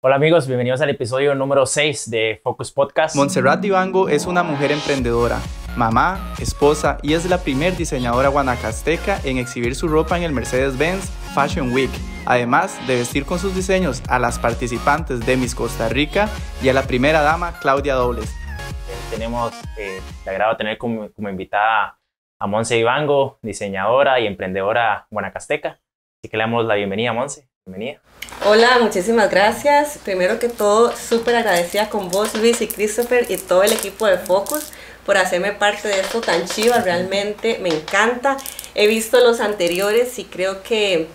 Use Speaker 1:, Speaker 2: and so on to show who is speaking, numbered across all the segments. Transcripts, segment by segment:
Speaker 1: Hola amigos, bienvenidos al episodio número 6 de Focus Podcast.
Speaker 2: Montserrat Ivango es una mujer emprendedora, mamá, esposa y es la primer diseñadora guanacasteca en exhibir su ropa en el Mercedes-Benz Fashion Week, además de vestir con sus diseños a las participantes de Miss Costa Rica y a la primera dama Claudia Dobles.
Speaker 1: Eh, tenemos eh, el agrado de tener como, como invitada a Monse Ivango, diseñadora y emprendedora guanacasteca. Así que le damos la bienvenida a Monse. Bienvenida.
Speaker 3: Hola, muchísimas gracias. Primero que todo, súper agradecida con vos, Luis y Christopher y todo el equipo de Focus por hacerme parte de esto tan chiva. Realmente me encanta. He visto los anteriores y creo que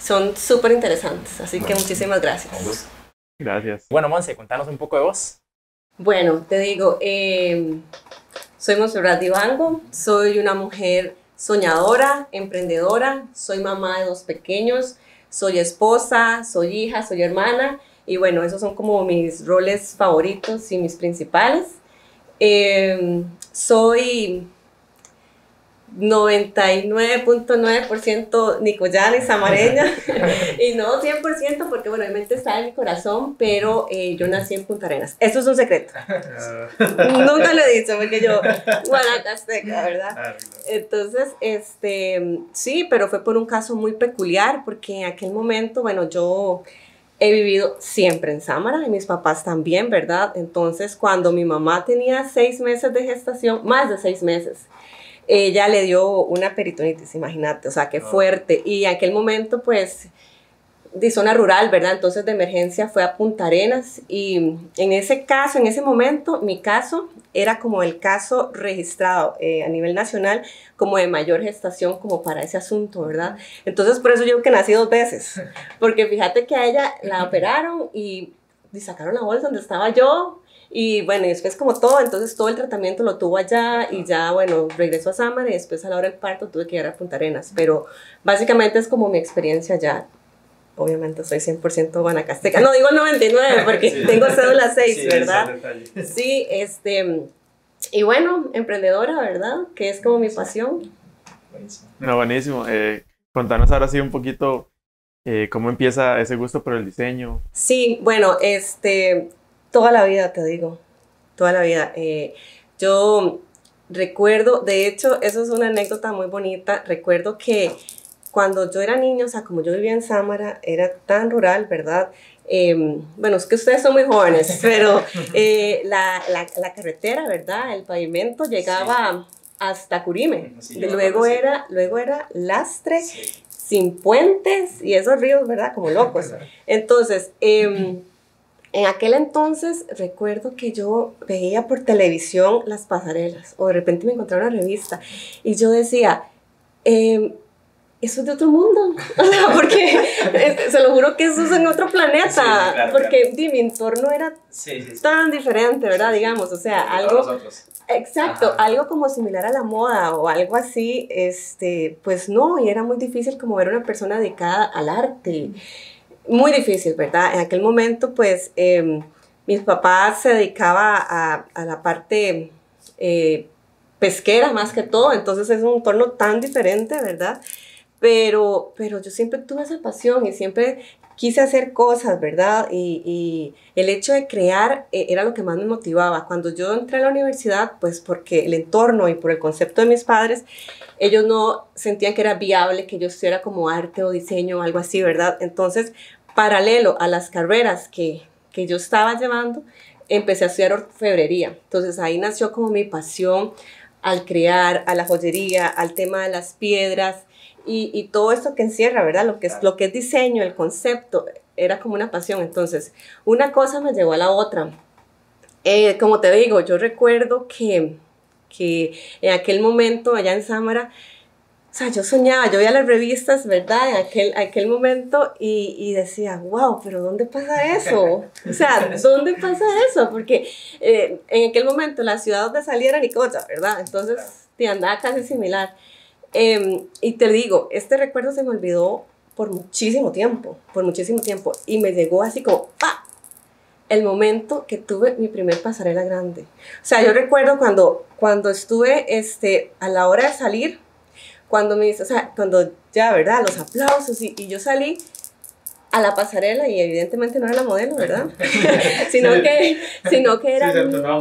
Speaker 3: son súper interesantes. Así que muchísimas gracias.
Speaker 2: Gracias.
Speaker 1: Bueno, Monse, contanos un poco de vos.
Speaker 3: Bueno, te digo, eh, soy Monserrat Ivango, soy una mujer soñadora, emprendedora, soy mamá de dos pequeños soy esposa, soy hija, soy hermana y bueno, esos son como mis roles favoritos y mis principales. Eh, soy 99.9% nicoyana y samareña y no 100% porque bueno, mente está en mi corazón, pero eh, yo nací en Punta Arenas. Eso es un secreto. Nunca lo he dicho porque yo, guanacasteca, ¿verdad? Entonces, este, sí, pero fue por un caso muy peculiar porque en aquel momento, bueno, yo he vivido siempre en Samara y mis papás también, ¿verdad? Entonces, cuando mi mamá tenía seis meses de gestación, más de seis meses, ella le dio una peritonitis, imagínate, o sea, qué ah. fuerte. Y en aquel momento, pues, de zona rural, ¿verdad? Entonces de emergencia fue a Punta Arenas y en ese caso, en ese momento, mi caso era como el caso registrado eh, a nivel nacional como de mayor gestación como para ese asunto, ¿verdad? Entonces por eso yo que nací dos veces, porque fíjate que a ella la operaron y, y sacaron la bolsa donde estaba yo, y bueno, y después como todo, entonces todo el tratamiento lo tuvo allá y ya, bueno, regresó a Samara y después a la hora del parto tuve que ir a Punta Arenas. Pero básicamente es como mi experiencia allá. Obviamente soy 100% guanacasteca. No, digo 99 porque tengo cédula 6, ¿verdad? Sí, este... Y bueno, emprendedora, ¿verdad? Que es como mi pasión.
Speaker 2: Buenísimo. No, buenísimo. Eh, contanos ahora sí un poquito eh, cómo empieza ese gusto por el diseño.
Speaker 3: Sí, bueno, este, Toda la vida, te digo, toda la vida. Eh, yo recuerdo, de hecho, eso es una anécdota muy bonita, recuerdo que cuando yo era niño, o sea, como yo vivía en Samara, era tan rural, ¿verdad? Em, bueno, es que ustedes son muy jóvenes, pero eh, la, la, la, carretera, ¿verdad? El pavimento llegaba hasta Curime. luego, era, luego era lastre, sin puentes y esos ríos, ¿verdad? Como locos. Entonces, eh, en aquel entonces recuerdo que yo veía por televisión las pasarelas o de repente me encontraba una revista y yo decía, em, eso es de otro mundo, o sea, porque se lo juro que eso es en otro planeta, porque mi entorno era tan diferente, ¿verdad? Digamos, o sea, algo... Exacto, algo como similar a la moda o algo así, este, pues no, y era muy difícil como ver una persona dedicada al arte muy difícil, ¿verdad? En aquel momento, pues, em, mis papás se dedicaban a, a la parte eh, pesquera más que todo, entonces es un entorno tan diferente, ¿verdad? Pero, pero yo siempre tuve esa pasión y siempre quise hacer cosas, ¿verdad? Y, y, el hecho de crear eh, era lo que más me motivaba. Cuando yo entré a la universidad, pues porque el entorno y por el concepto de mis padres, ellos no sentían que era viable que yo estuviera como arte o diseño o algo así, ¿verdad? Entonces, paralelo a las carreras que, que yo estaba llevando, empecé a estudiar orfebrería. Entonces ahí nació como mi pasión al crear, a la joyería, al tema de las piedras y, y, todo esto que encierra, ¿verdad? Lo que, es, lo que es diseño, el concepto, era como una pasión. Entonces, una cosa me llevó a la otra. Eh, como te digo, yo recuerdo que que en aquel momento allá en Samara, o sea, yo soñaba, yo veía las revistas, ¿verdad? En aquel, aquel momento y, y, decía, wow, pero ¿dónde pasa eso? O sea, ¿dónde pasa eso? Porque eh, en aquel momento la ciudad donde salía era Nicoya, ¿verdad? Entonces, te andaba casi similar. Eh, y te digo, este recuerdo se me olvidó por muchísimo tiempo, por muchísimo tiempo. Y me llegó así como, ¡pa! el momento que tuve mi primer pasarela grande. O sea, yo recuerdo cuando, cuando estuve este, a la hora de salir, cuando me o sea, cuando ya, ¿verdad? Los aplausos y, y yo salí, a la pasarela y evidentemente no era la modelo, ¿verdad? sino, que, sino que era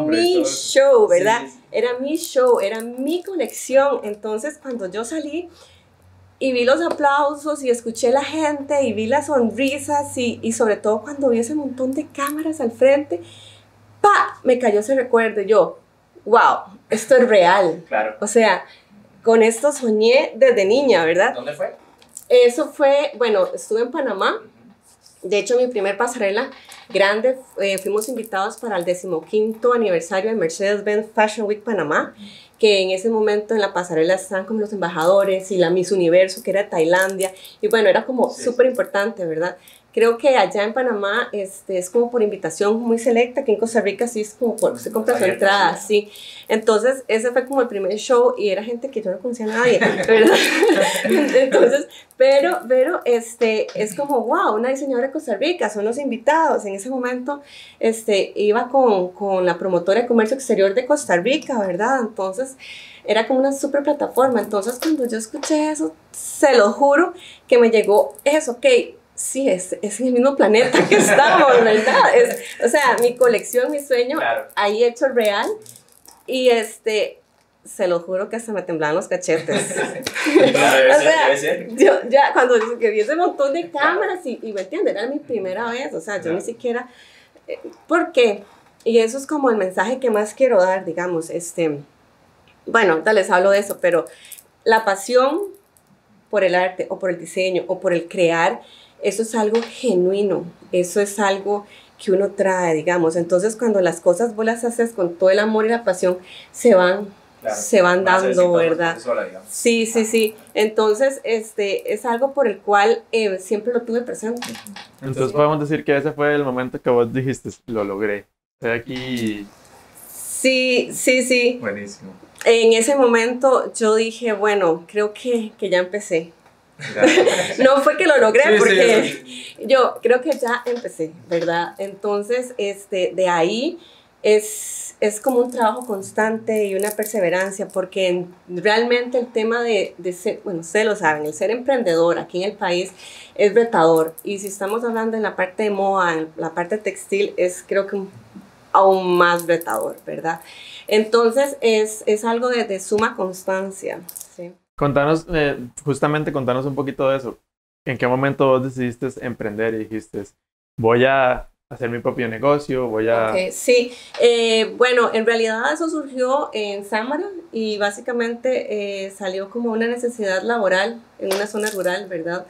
Speaker 3: mi show, ¿verdad? Era mi show, era mi colección. Entonces cuando yo salí y vi los aplausos y escuché la gente y vi las sonrisas y, y sobre todo cuando vi ese montón de cámaras al frente, ¡pa! Me cayó ese recuerdo yo, wow, esto es real.
Speaker 1: Claro.
Speaker 3: O sea, con esto soñé desde niña, ¿verdad?
Speaker 1: ¿Dónde fue?
Speaker 3: Eso fue, bueno, estuve en Panamá de hecho, mi primer pasarela grande, eh, fuimos invitados para el decimoquinto aniversario de Mercedes-Benz Fashion Week Panamá, que en ese momento en la pasarela estaban como los embajadores y la Miss Universo, que era Tailandia, y bueno, era como súper importante, ¿verdad? Creo que allá en Panamá este, es como por invitación muy selecta, que en Costa Rica sí es como por, se compra su entrada, sí. Entonces, ese fue como el primer show y era gente que yo no conocía a nadie, ¿verdad? Entonces, pero, pero, este, es como, wow, una diseñadora de Costa Rica, son los invitados. En ese momento, este, iba con, con la promotora de comercio exterior de Costa Rica, ¿verdad? Entonces, era como una super plataforma. Entonces, cuando yo escuché eso, se lo juro que me llegó eso, ok sí, es, es el mismo planeta que estamos, ¿verdad? Es, o sea, mi colección, mi sueño, ahí hecho real. Y este, se lo juro que se me temblaban los cachetes. o sea, yo ya cuando vi ese montón de cámaras y, y me entiendes, era mi primera vez, o sea, yo ni siquiera, eh, ¿por qué? Y eso es como el mensaje que más quiero dar, digamos, este, bueno, les hablo de eso, pero la pasión por el arte o por el diseño o por el crear eso es algo genuino, eso es algo que uno trae, digamos. Entonces, cuando las cosas vos las haces con todo el amor y la pasión, se van, se van dando, ¿verdad? sí, sí, sí. Entonces, este, es algo por el cual eh, siempre lo tuve presente.
Speaker 4: Entonces, podemos decir que ese fue el momento que vos dijiste, lo logré. Estoy aquí.
Speaker 3: Sí, sí, sí.
Speaker 4: Buenísimo.
Speaker 3: En ese momento yo dije, bueno, creo que, que ya empecé. no fue que lo logré porque yo creo que ya empecé, ¿verdad? Entonces, este, de ahí es, es como un trabajo constante y una perseverancia porque realmente el tema de, de ser, bueno, ustedes lo saben, el ser emprendedor aquí en el país es retador y si estamos hablando en la parte de moda, en la parte textil, es creo que aún más retador, ¿verdad? Entonces es, es algo de, de suma constancia.
Speaker 4: Contanos, eh, justamente contanos un poquito de eso. ¿En qué momento vos decidiste emprender y dijiste, voy a hacer mi propio negocio, voy a...
Speaker 3: sí, eh, bueno, en realidad eso surgió en Samara y básicamente eh, salió como una necesidad laboral en una zona rural, ¿verdad?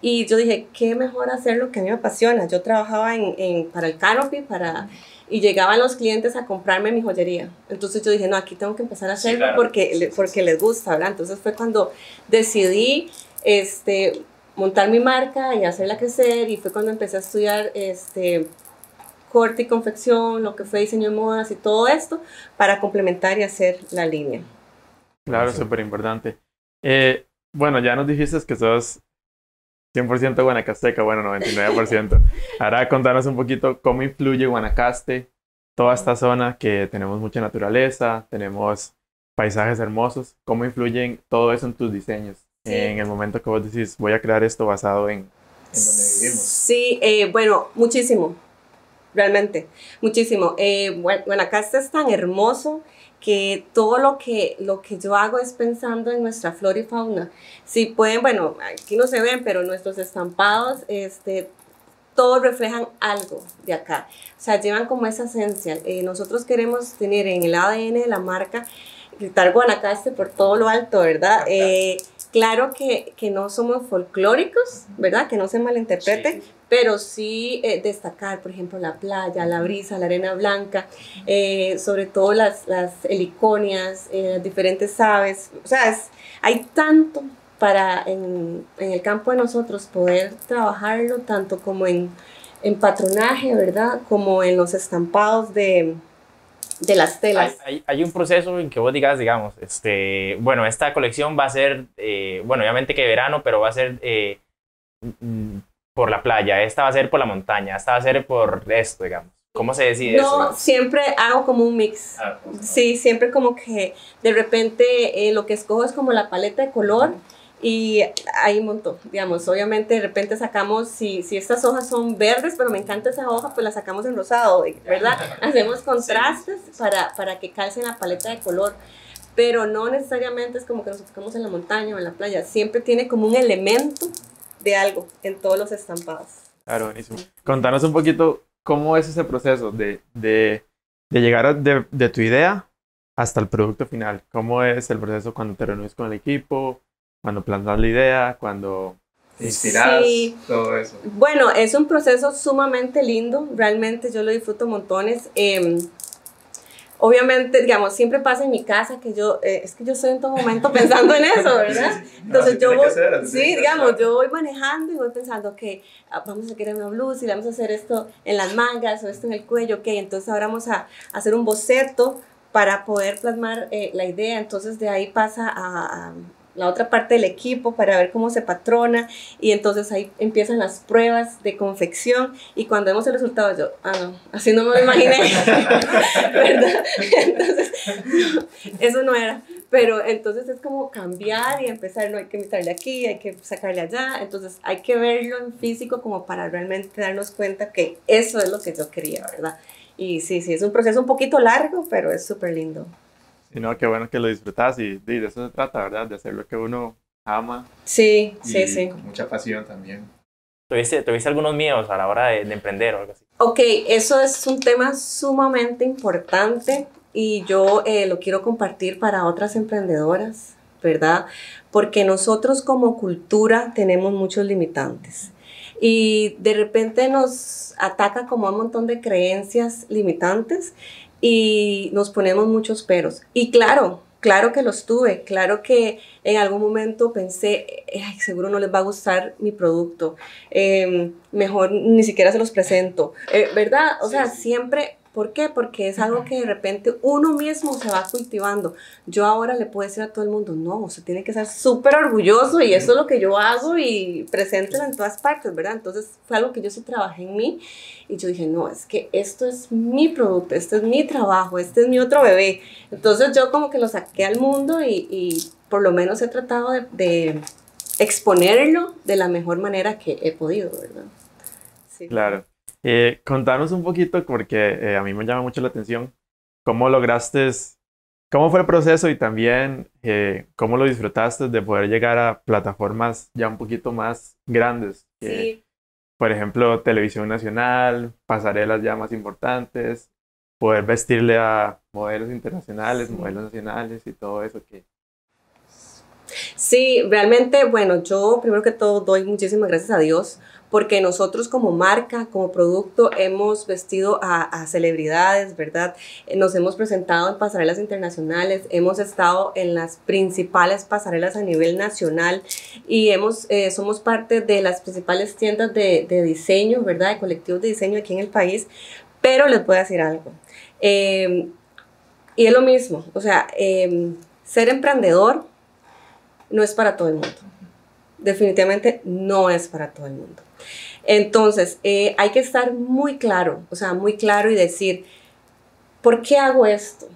Speaker 3: Y yo dije, qué mejor hacer lo que a mí me apasiona. Yo trabajaba en, en para el Canopy, para y llegaban los clientes a comprarme mi joyería. Entonces yo dije, no, aquí tengo que empezar a hacerlo porque, porque les gusta, ¿verdad? Entonces fue cuando decidí este, montar mi marca y hacerla crecer y fue cuando empecé a estudiar este, corte y confección, lo que fue diseño de modas y todo esto para complementar y hacer la línea.
Speaker 4: Claro, súper importante. Eh, bueno, ya nos dijiste que sos 100% Guanacasteca, bueno, 99%. Ahora contanos un poquito cómo influye Guanacaste, toda esta zona que tenemos mucha naturaleza, tenemos paisajes hermosos, cómo influyen todo eso en tus diseños. En el momento que vos decís, voy a crear esto basado en, en donde vivimos.
Speaker 3: Sí, eh, bueno, muchísimo, realmente, muchísimo. Eh, Guanacaste es tan hermoso que todo lo que, lo que yo hago es pensando en nuestra flora y fauna. Si pueden, bueno, aquí no se ven, pero nuestros estampados, este, todos reflejan algo de acá. O sea, llevan como esa esencia. Eh, nosotros queremos tener en el ADN de la marca, gritar Guanacaste por todo lo alto, ¿verdad? Eh, claro que, que, no somos folclóricos, ¿verdad? Que no se malinterprete, pero sí eh, destacar, por ejemplo, la playa, la brisa, la arena blanca, eh, sobre todo las, las heliconias, eh, las diferentes aves. O sea, hay tanto para en, en, el campo de nosotros poder trabajarlo, tanto como en, en patronaje, ¿verdad? Como en los estampados de, de las telas.
Speaker 1: Hay, hay, un proceso en que vos digas, digamos, este, bueno, esta colección va a ser, bueno, obviamente que verano, pero va a ser por la playa, esta va a ser por la montaña, esta va a ser por esto, digamos. ¿Cómo se decide
Speaker 3: no, eso? siempre hago como un mix. Ah, sí, siempre como que de repente eh, lo que escojo es como la paleta de color y hay un montón, digamos, obviamente de repente sacamos, si, si estas hojas son verdes, pero me encanta esa hoja, pues la sacamos en rosado, ¿verdad? Hacemos contrastes para, para que calce la paleta de color, pero no necesariamente es como que nos enfocamos en la montaña o en la playa, siempre tiene como un elemento de algo en todos los estampados.
Speaker 4: Claro, buenísimo. Contanos un poquito cómo es ese proceso de, de, de llegar de, de tu idea hasta el producto final. ¿Cómo es el proceso cuando te reúnes con el equipo? cuando plantas la idea, cuando te inspiras, todo eso.
Speaker 3: Bueno, es un proceso sumamente lindo, realmente yo lo disfruto montones. Em, obviamente, digamos, siempre pasa en mi casa que yo, eh, es que yo estoy en todo momento pensando en eso, ¿verdad? Entonces yo voy, sí, digamos, yo voy manejando y voy pensando que vamos a querer una blusa y vamos a hacer esto en las mangas o esto en el cuello, ok, entonces ahora vamos a hacer un boceto para poder plasmar eh, la idea, entonces de ahí pasa a la otra parte del equipo para ver cómo se patrona y entonces ahí empiezan las pruebas de confección y cuando vemos el resultado yo, ah así no me lo imaginé, ¿verdad? Entonces, eso no era, pero entonces es como cambiar y empezar, no hay que meterle aquí, hay que sacarle allá, entonces hay que verlo en físico como para realmente darnos cuenta que eso es lo que yo quería, ¿verdad? Y sí, sí, es un proceso un poquito largo, pero es súper lindo.
Speaker 4: Y no, qué bueno que lo disfrutas y, de eso se trata, ¿verdad? De hacer lo que uno ama.
Speaker 3: Sí, sí, sí.
Speaker 4: Con mucha pasión también.
Speaker 1: ¿Tuviste, ¿Tuviste algunos miedos a la hora de, emprender o algo así?
Speaker 3: Ok, eso es un tema sumamente importante y yo eh, lo quiero compartir para otras emprendedoras, ¿verdad? Porque nosotros como cultura tenemos muchos limitantes y de repente nos ataca como un montón de creencias limitantes y nos ponemos muchos peros. Y claro, claro que los tuve, claro que en algún momento pensé, Ay, seguro no les va a gustar mi producto, em, mejor ni siquiera se los presento, eh, ¿verdad? O sea, siempre ¿Por qué? Porque es algo que de repente uno mismo se va cultivando. Yo ahora le puedo decir a todo el mundo, no, usted tiene que ser súper orgulloso y eso es lo que yo hago y preséntelo en todas partes, ¿verdad? Entonces fue algo que yo sí trabajé en mí y yo dije, no, es que esto es mi producto, este es mi trabajo, este es mi otro bebé. Entonces yo como que lo saqué al mundo y, y por lo menos he tratado de, de exponerlo de la mejor manera que he podido, ¿verdad?
Speaker 4: Sí. Claro. Eh, contanos un poquito, porque eh, a mí me llama mucho la atención, cómo lograste, cómo fue el proceso y también eh, cómo lo disfrutaste de poder llegar a plataformas ya un poquito más grandes.
Speaker 3: sí.
Speaker 4: Por ejemplo, televisión nacional, pasarelas ya más importantes, poder vestirle a modelos internacionales, modelos nacionales y todo eso que...
Speaker 3: Sí, realmente, bueno, yo primero que todo doy muchísimas gracias a Dios porque nosotros como marca, como producto, hemos vestido a, celebridades, ¿verdad? Eh, nos hemos presentado en pasarelas internacionales, hemos estado en las principales pasarelas a nivel nacional y hemos, eh, somos parte de las principales tiendas de, diseño, ¿verdad? De colectivos de diseño aquí en el país, pero les voy a decir algo. Em, y es lo mismo, o sea, em, ser emprendedor no es para todo el mundo. Definitivamente no es para todo el mundo. Entonces, eh, hay que estar muy claro, o sea, muy claro y decir, ¿por qué hago esto?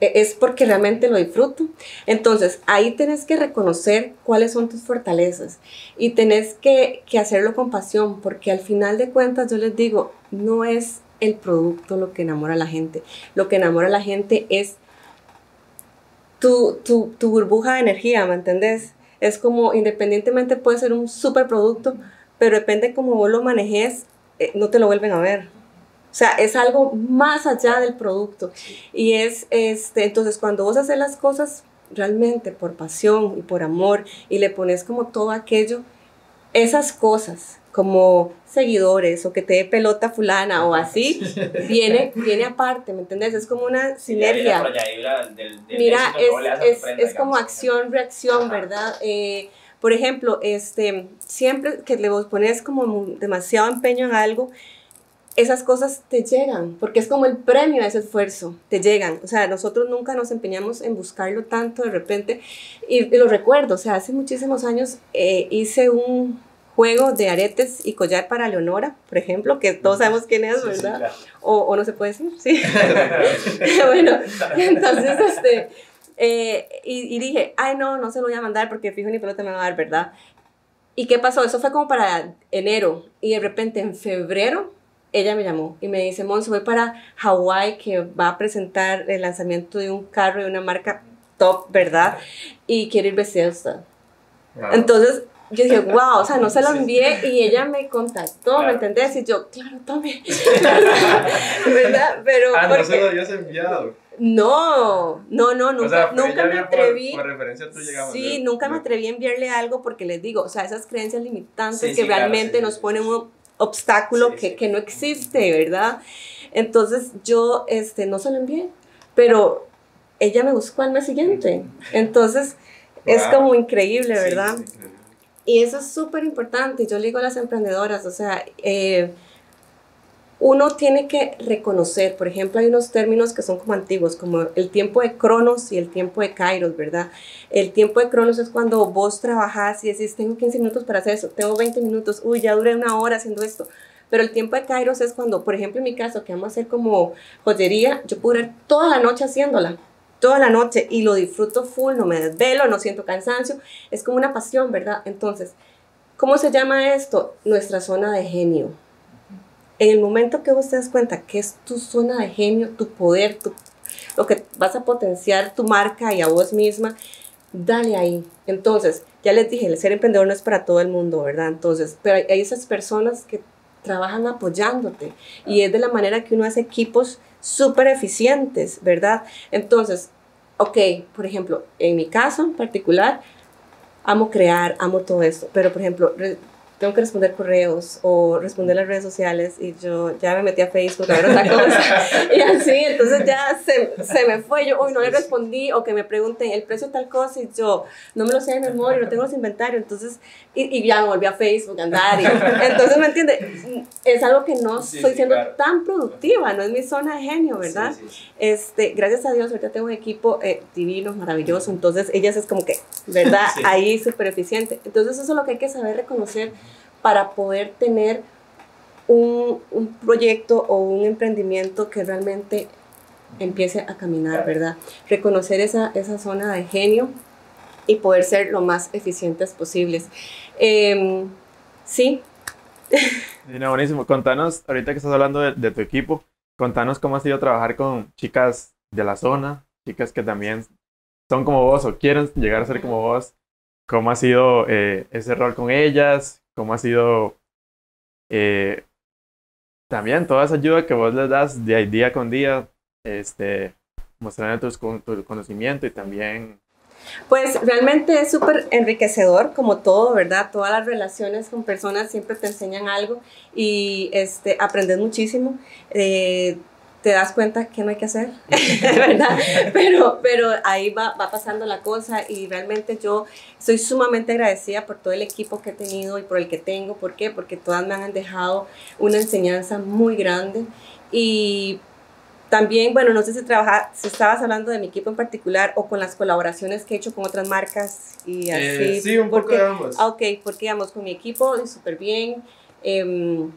Speaker 3: E, es porque realmente lo disfruto. Entonces, ahí tenés que reconocer cuáles son tus fortalezas y tenés que, que, hacerlo con pasión, porque al final de cuentas yo les digo, no es el producto lo que enamora a la gente, lo que enamora a la gente es tu, tu, tu burbuja de energía, ¿me entendés? Es como, independientemente puede ser un super producto, pero depende cómo vos lo manejes, eh, no te lo vuelven a ver. O sea, es algo más allá del producto. Y es, este, entonces, cuando vos haces las cosas realmente por pasión y por amor y le pones como todo aquello, esas cosas como seguidores o que te dé pelota fulana o así, viene, viene aparte, ¿me entiendes? Es como una sinergia. Mira, es, es, es como acción, reacción, ¿verdad? Eh, por ejemplo, este, siempre que le pones como demasiado empeño en algo, esas cosas te llegan, porque es como el premio a ese esfuerzo, te llegan. O sea, nosotros nunca nos empeñamos en buscarlo tanto de repente. Y, lo recuerdo, o sea, hace muchísimos años eh, hice un juego de aretes y collar para Leonora, por ejemplo, que todos sabemos quién es, ¿verdad? o, o, no se puede decir, sí. bueno, entonces, este, Eh, y, y, dije, ay, no, no se lo voy a mandar porque fijo ni pelota me va a dar, ¿verdad? ¿Y qué pasó? Eso fue como para enero. Y de repente en febrero ella me llamó y me dice, Monse, voy para Hawái que va a presentar el lanzamiento de un carro de una marca top, ¿verdad? Y quiere ir vestida usted. Entonces yo dije, wow, o sea, no se lo envié y ella me contactó, ¿me entendés? Y yo, claro, tome. ¿Verdad? Pero.
Speaker 4: Ah, no se lo habías enviado.
Speaker 3: No, no, no, nunca, nunca me atreví.
Speaker 4: Por, referencia tú
Speaker 3: Sí, nunca me atreví a enviarle algo porque les digo, o sea, esas creencias limitantes que realmente nos ponen un obstáculo que, que, no existe, ¿verdad? Entonces yo este, no se lo envié, pero ella me buscó al mes siguiente. Entonces es como increíble, ¿verdad? Y eso es súper importante. Yo le digo a las emprendedoras, o sea, eh, uno tiene que reconocer, por ejemplo, hay unos términos que son como antiguos, como el tiempo de Cronos y el tiempo de Kairos, ¿verdad? El tiempo de Cronos es cuando vos trabajás y decís, tengo 15 minutos para hacer eso, tengo 20 minutos, uy, ya duré una hora haciendo esto. Pero el tiempo de Kairos es cuando, por ejemplo, en mi caso, que vamos a hacer como joyería, yo puedo durar toda la noche haciéndola, toda la noche y lo disfruto full, no me desvelo, no siento cansancio, es como una pasión, ¿verdad? Entonces, ¿cómo se llama esto? Nuestra zona de genio en el momento que vos te das cuenta que es tu zona de genio, tu poder, lo que vas a potenciar tu marca y a vos misma, dale ahí. Entonces, ya les dije, el ser emprendedor no es para todo el mundo, ¿verdad? Entonces, pero hay, esas personas que trabajan apoyándote y es de la manera que uno hace equipos súper eficientes, ¿verdad? Entonces, ok, por ejemplo, en mi caso en particular, amo crear, amo todo esto, pero por ejemplo, tengo que responder correos o responder las redes sociales y yo ya me metí a Facebook a ver otra cosa. Y así, entonces ya se, se, me fue, yo hoy no le respondí o que me pregunten el precio de tal cosa y yo no me lo sé de memoria, no tengo los inventarios, entonces, y, y ya me volví a Facebook a andar y, entonces, ¿me entiendes? Es algo que no estoy siendo tan productiva, no es mi zona de genio, ¿verdad? este, gracias a Dios, ahorita tengo un equipo eh, divino, maravilloso, entonces ellas es como que, ¿verdad? Ahí súper eficiente, entonces eso es lo que hay que saber reconocer para poder tener un, un, proyecto o un emprendimiento que realmente empiece a caminar, ¿verdad? Reconocer esa, esa zona de genio y poder ser lo más eficientes posibles. Eh, sí.
Speaker 4: No, buenísimo. Contanos, ahorita que estás hablando de, de, tu equipo, contanos cómo ha sido trabajar con chicas de la zona, chicas que también son como vos o quieren llegar a ser como vos. ¿Cómo ha sido eh, ese rol con ellas? cómo ha sido eh, también toda esa ayuda que vos les das día, día con día, este, mostrando tu, tu conocimiento y también...
Speaker 3: Pues realmente es súper enriquecedor, como todo, ¿verdad? Todas las relaciones con personas siempre te enseñan algo y este, aprendes muchísimo. Eh, te das cuenta que no hay que hacer, ¿verdad? Pero, pero ahí va, va pasando la cosa y realmente yo soy sumamente agradecida por todo el equipo que he tenido y por el que tengo. ¿Por qué? Porque todas me han dejado una enseñanza muy grande y también, bueno, no sé si, trabaja, si estabas hablando de mi equipo en particular o con las colaboraciones que he hecho con otras marcas y eh, así.
Speaker 4: sí, un
Speaker 3: porque,
Speaker 4: poco de ambos.
Speaker 3: Ok, porque digamos, con mi equipo súper bien. Eh,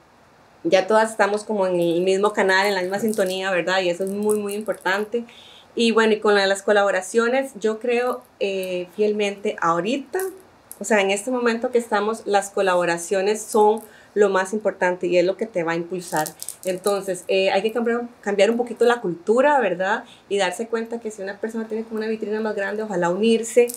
Speaker 3: ya todas estamos como en el mismo canal, en la misma sintonía, ¿verdad? Y eso es muy, muy importante. Y bueno, y con las colaboraciones, yo creo eh, fielmente ahorita, o sea, en este momento que estamos, las colaboraciones son lo más importante y es lo que te va a impulsar. Entonces, eh, hay que cambiar, cambiar un poquito la cultura, ¿verdad? Y darse cuenta que si una persona tiene como una vitrina más grande, ojalá unirse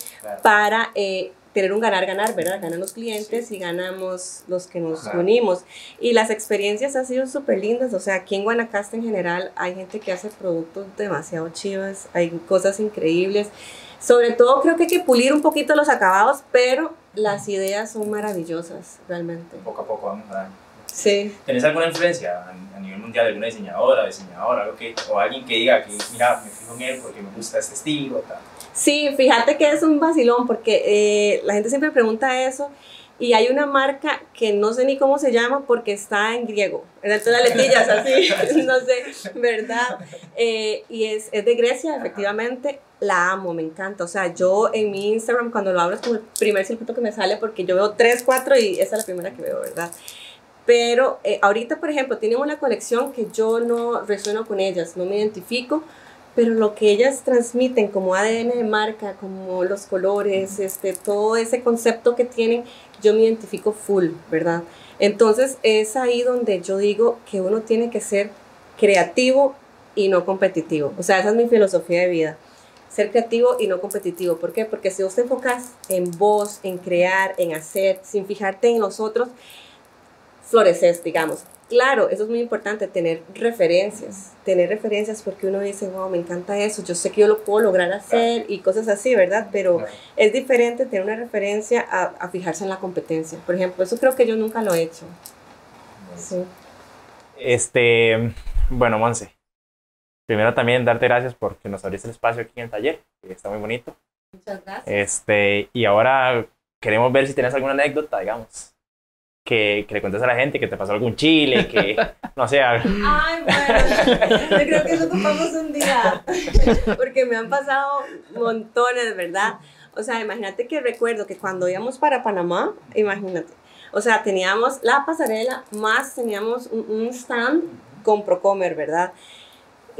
Speaker 3: para eh, tener un ganar-ganar, ¿verdad? Ganan los clientes y ganamos los que nos unimos. Y las experiencias han sido súper lindas, o sea, aquí en Guanacaste en general hay gente que hace productos demasiado chivas, hay cosas increíbles. Sobre todo creo que hay que pulir un poquito los acabados, pero las ideas son maravillosas, realmente.
Speaker 1: Poco a poco vamos a
Speaker 3: Sí.
Speaker 1: ¿Tenés alguna influencia a nivel mundial de alguna diseñadora, diseñadora, algo que, o alguien que diga que, mira, me fijo en él porque me gusta este estilo? Tal?
Speaker 3: Sí, fíjate que es un vacilón porque eh, la gente siempre pregunta eso y hay una marca que no sé ni cómo se llama porque está en griego, en las letillas así, no sé, ¿verdad? Eh, y es, es, de Grecia, efectivamente, la amo, me encanta. O sea, yo en mi Instagram cuando lo abro es como el primer circuito que me sale porque yo veo tres, cuatro y esa es la primera que veo, ¿verdad? Pero eh, ahorita, por ejemplo, tienen una colección que yo no resueno con ellas, no me identifico, pero lo que ellas transmiten como ADN de marca, como los colores, este, todo ese concepto que tienen, yo me identifico full, ¿verdad? Entonces es ahí donde yo digo que uno tiene que ser creativo y no competitivo. O sea, esa es mi filosofía de vida. Ser creativo y no competitivo. ¿Por qué? Porque si vos te enfocas en vos, en crear, en hacer, sin fijarte en los otros, floreces, digamos. Claro, eso es muy importante, tener referencias, tener referencias porque uno dice, wow, me encanta eso, yo sé que yo lo puedo lograr hacer y cosas así, ¿verdad? Pero es diferente tener una referencia a, a, fijarse en la competencia. Por ejemplo, eso creo que yo nunca lo he hecho. Sí.
Speaker 1: Este, bueno, Monse, primero también darte gracias porque nos abriste el espacio aquí en el taller, que está muy bonito.
Speaker 3: Muchas gracias.
Speaker 1: Este, y ahora queremos ver si tienes alguna anécdota, digamos que, que, le cuentes a la gente que te pasó algún chile, que no sé.
Speaker 3: Ay, bueno, yo creo que eso ocupamos un día, porque me han pasado montones, ¿verdad? O sea, imagínate que recuerdo que cuando íbamos para Panamá, imagínate, o sea, teníamos la pasarela, más teníamos un, un stand con Procomer, ¿verdad?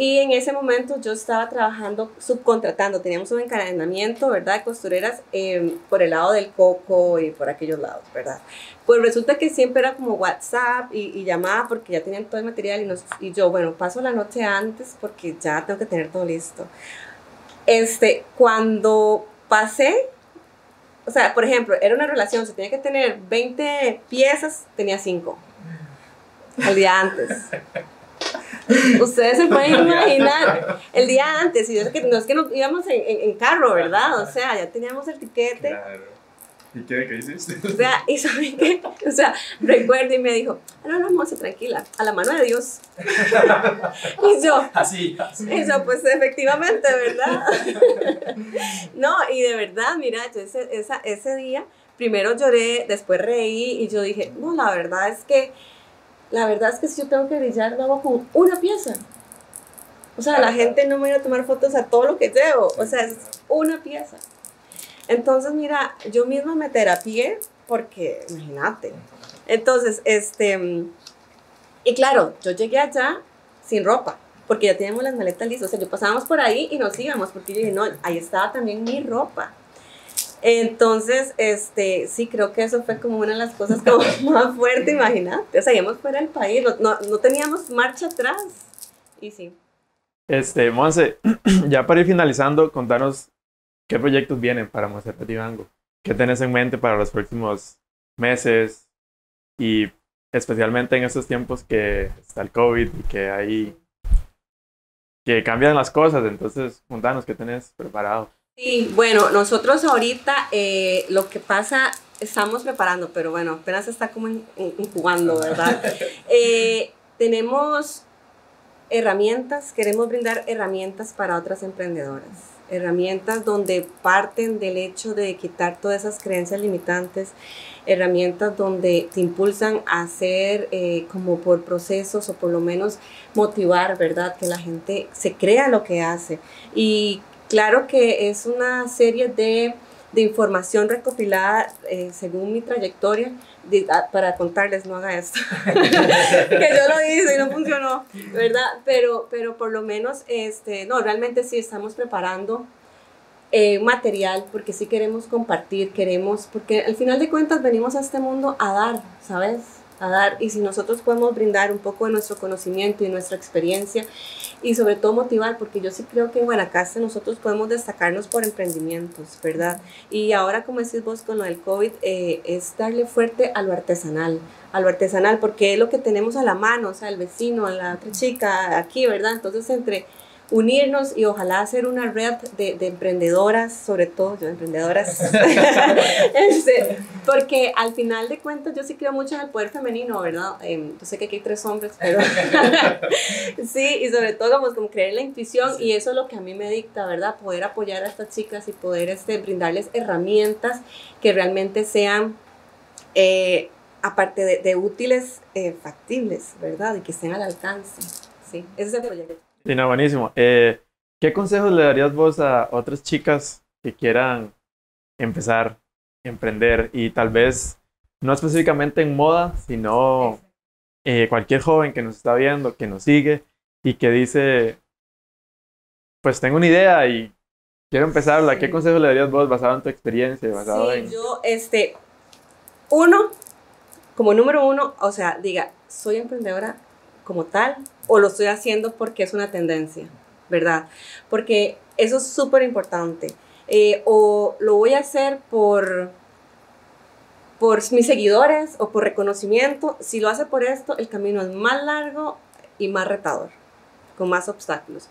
Speaker 3: Y en ese momento yo estaba trabajando, subcontratando, teníamos un encadenamiento, ¿verdad? De costureras eh, por el lado del coco y por aquellos lados, ¿verdad? Pues resulta que siempre era como WhatsApp y, y llamada porque ya tenían todo el material y, nos, y yo, bueno, paso la noche antes porque ya tengo que tener todo listo. Este, cuando pasé, o sea, por ejemplo, era una relación, se tenía que tener 20 piezas, tenía 5 al día antes. Ustedes se pueden imaginar el día antes, y es que, no es que nos íbamos en, en, en, carro, ¿verdad? O sea, ya teníamos el tiquete.
Speaker 4: Claro. ¿Y qué, qué hiciste?
Speaker 3: O sea, y saben qué, o sea, recuerdo y me dijo, ah, no, no, Monse, tranquila, a la mano de Dios. y yo,
Speaker 1: así, así.
Speaker 3: Y yo, pues efectivamente, ¿verdad? no, y de verdad, mira, yo ese, esa, ese día, primero lloré, después reí, y yo dije, no, la verdad es que la verdad es que si yo tengo que brillar, lo hago con una pieza. O sea, la gente no me va a tomar fotos a todo lo que llevo. O sea, es una pieza. Entonces, mira, yo misma me terapié porque, imagínate. Entonces, este, y claro, yo llegué allá sin ropa, porque ya teníamos las maletas listas. O sea, yo pasábamos por ahí y nos íbamos, porque yo dije, no, ahí estaba también mi ropa. Entonces, este, sí, creo que eso fue como una de las cosas como más fuerte, imagínate. O sea, íbamos fuera del país, no, no, teníamos marcha atrás. Y sí.
Speaker 4: Este, Monse, ya para ir finalizando, contanos qué proyectos vienen para Monse Petibango. ¿Qué tenés en mente para los próximos meses? Y especialmente en estos tiempos que está el COVID y que hay... que cambian las cosas. Entonces, contanos qué tenés preparado.
Speaker 3: Sí, bueno, nosotros ahorita eh, lo que pasa, estamos preparando, pero bueno, apenas está como incubando, ¿verdad? eh, tenemos herramientas, queremos brindar herramientas para otras emprendedoras, herramientas donde parten del hecho de quitar todas esas creencias limitantes, herramientas donde te impulsan a hacer eh, como por procesos o por lo menos motivar, ¿verdad? Que la gente se crea lo que hace. Y Claro que es una serie de, de información recopilada eh, según mi trayectoria de, a, para contarles, no haga esto, que yo lo hice y no funcionó, ¿verdad? Pero, pero por lo menos, este, no, realmente sí estamos preparando eh, material porque sí queremos compartir, queremos, porque al final de cuentas venimos a este mundo a dar, ¿sabes? A dar y si nosotros podemos brindar un poco de nuestro conocimiento y nuestra experiencia y sobre todo motivar, porque yo sí creo que en Guanacaste nosotros podemos destacarnos por emprendimientos, ¿verdad? Y ahora, como decís vos con lo del COVID, eh, es darle fuerte a lo artesanal, a lo artesanal, porque es lo que tenemos a la mano, o sea, el vecino, la otra chica aquí, ¿verdad? Entonces, entre unirnos y ojalá hacer una red de, de emprendedoras, sobre todo yo, emprendedoras, este, porque al final de cuentas yo sí creo mucho en el poder femenino, ¿verdad? Eh, yo sé que aquí hay tres hombres, pero sí, y sobre todo como, como creer en la intuición sí. y eso es lo que a mí me dicta, ¿verdad? Poder apoyar a estas chicas y poder este, brindarles herramientas que realmente sean... Eh, aparte de, de útiles, eh, factibles, ¿verdad? Y que estén al alcance. Sí, ese es el proyecto.
Speaker 4: Sí, no, buenísimo. Eh, ¿Qué consejos le darías vos a otras chicas que quieran empezar a emprender y tal vez no específicamente en moda, sino eh, cualquier joven que nos está viendo, que nos sigue y que dice, pues tengo una idea y quiero empezarla. ¿Qué consejo le darías vos basado en tu experiencia? Basado
Speaker 3: Sí,
Speaker 4: en...
Speaker 3: yo, este, uno, como número uno, o sea, diga, soy emprendedora como tal o lo estoy haciendo porque es una tendencia, ¿verdad? Porque eso es súper importante. Eh, o lo voy a hacer por, por mis seguidores o por reconocimiento. Si lo hace por esto, el camino es más largo y más retador, con más obstáculos.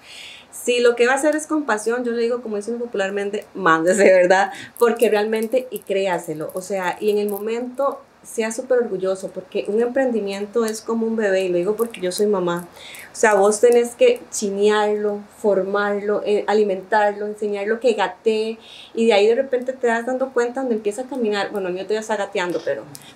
Speaker 3: Si lo que va a hacer es compasión, yo le digo, como dicen popularmente, mándese, ¿verdad? Porque realmente, y créaselo, o sea, y en el momento sea súper orgulloso, porque un emprendimiento es como un bebé, y lo digo porque yo soy mamá. O sea, vos tenés que chinearlo, formarlo, eh, alimentarlo, enseñarlo que gatee, y de ahí de repente te das dando cuenta donde empieza a caminar. Bueno, mío todavía está gateando, pero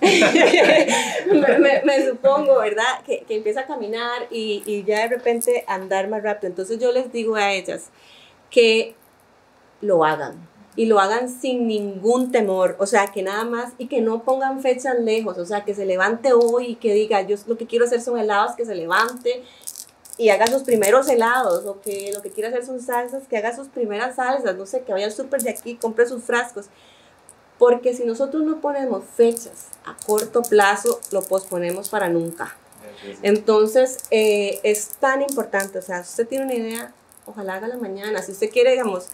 Speaker 3: me, me- me supongo, ¿verdad? Que, que empieza a caminar y, y ya de repente andar más rápido. Entonces yo les digo a ellas que lo hagan y lo hagan sin ningún temor, o sea, que nada más y que no pongan fechas lejos, o sea, que se levante hoy y que diga, yo lo que quiero hacer son helados, que se levante y haga sus primeros helados, o que lo que quiere hacer son salsas, que haga sus primeras salsas, no sé, que vaya al súper de aquí, compre sus frascos, porque si nosotros no ponemos fechas a corto plazo, lo posponemos para nunca. Entonces, eh, es tan importante, o sea, si usted tiene una idea, ojalá haga la mañana, si usted quiere, digamos,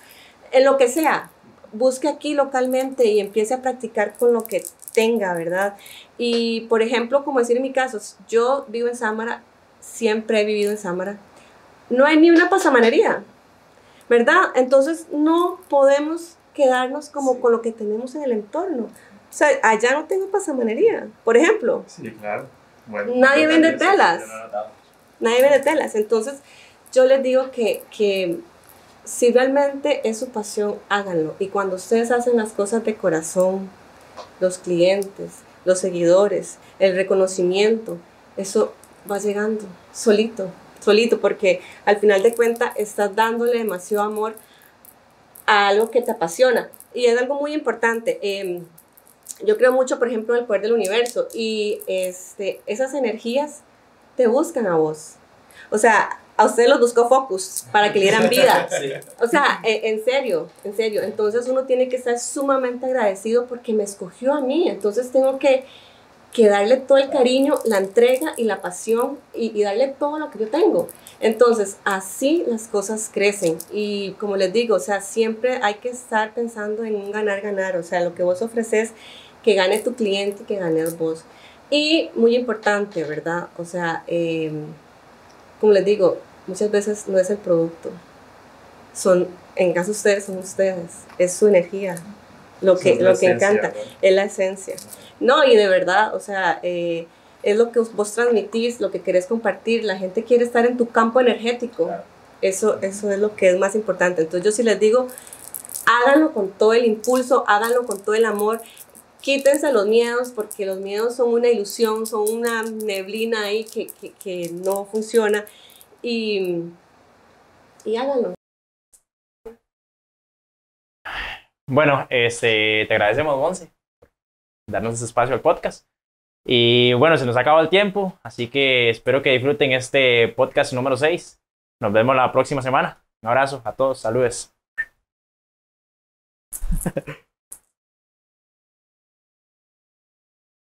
Speaker 3: en lo que sea, busque aquí localmente y empiece a practicar con lo que tenga, ¿verdad? Y, por ejemplo, como decir en mi caso, yo vivo en Sámara, siempre he vivido en Sámara, no hay ni una pasamanería, ¿verdad? Entonces, no podemos quedarnos como con lo que tenemos en el entorno. O sea, allá no tengo pasamanería, por ejemplo.
Speaker 4: Sí, claro. Bueno,
Speaker 3: Nadie vende telas. Nadie vende telas. Entonces, yo les digo que, que si realmente es su pasión, háganlo. Y cuando ustedes hacen las cosas de corazón, los clientes, los seguidores, el reconocimiento, eso va llegando solito, solito, porque al final de cuentas estás dándole demasiado amor a algo que te apasiona. Y es algo muy importante. em, yo creo mucho, por ejemplo, en el poder del universo y este, esas energías te buscan a vos. O sea, a usted los buscó Focus para que le dieran vida. O sea, e- en, serio, en serio. Entonces uno tiene que estar sumamente agradecido porque me escogió a mí. Entonces tengo que, que darle todo el cariño, la entrega y la pasión y, y darle todo lo que yo tengo. Entonces, así las cosas crecen. Y como les digo, o sea, siempre hay que estar pensando en un ganar-ganar. O sea, lo que vos ofreces, que gane tu cliente y que ganes vos. Y muy importante, ¿verdad? O sea, eh, como les digo, muchas veces no es el producto. Son, en caso de ustedes, son ustedes. Es su energía. Lo que,
Speaker 4: Es
Speaker 3: lo que
Speaker 4: esencia,
Speaker 3: encanta es la esencia. No, y de verdad, o sea, eh, es lo que vos transmitís, lo que querés compartir. La gente quiere estar en tu campo energético.
Speaker 1: Claro.
Speaker 3: Eso, eso es lo que es más importante. Entonces yo sí les digo, háganlo con todo el impulso, háganlo con todo el amor. Quítense los miedos, porque los miedos son una ilusión, son una neblina ahí que, que, que no funciona. Y, y háganlo.
Speaker 1: Bueno, este, te agradecemos, Monse, por darnos ese espacio al podcast. Y bueno, se nos ha acabado el tiempo, así que espero que disfruten este podcast número 6. Nos vemos la próxima semana. Un abrazo a todos, saludes.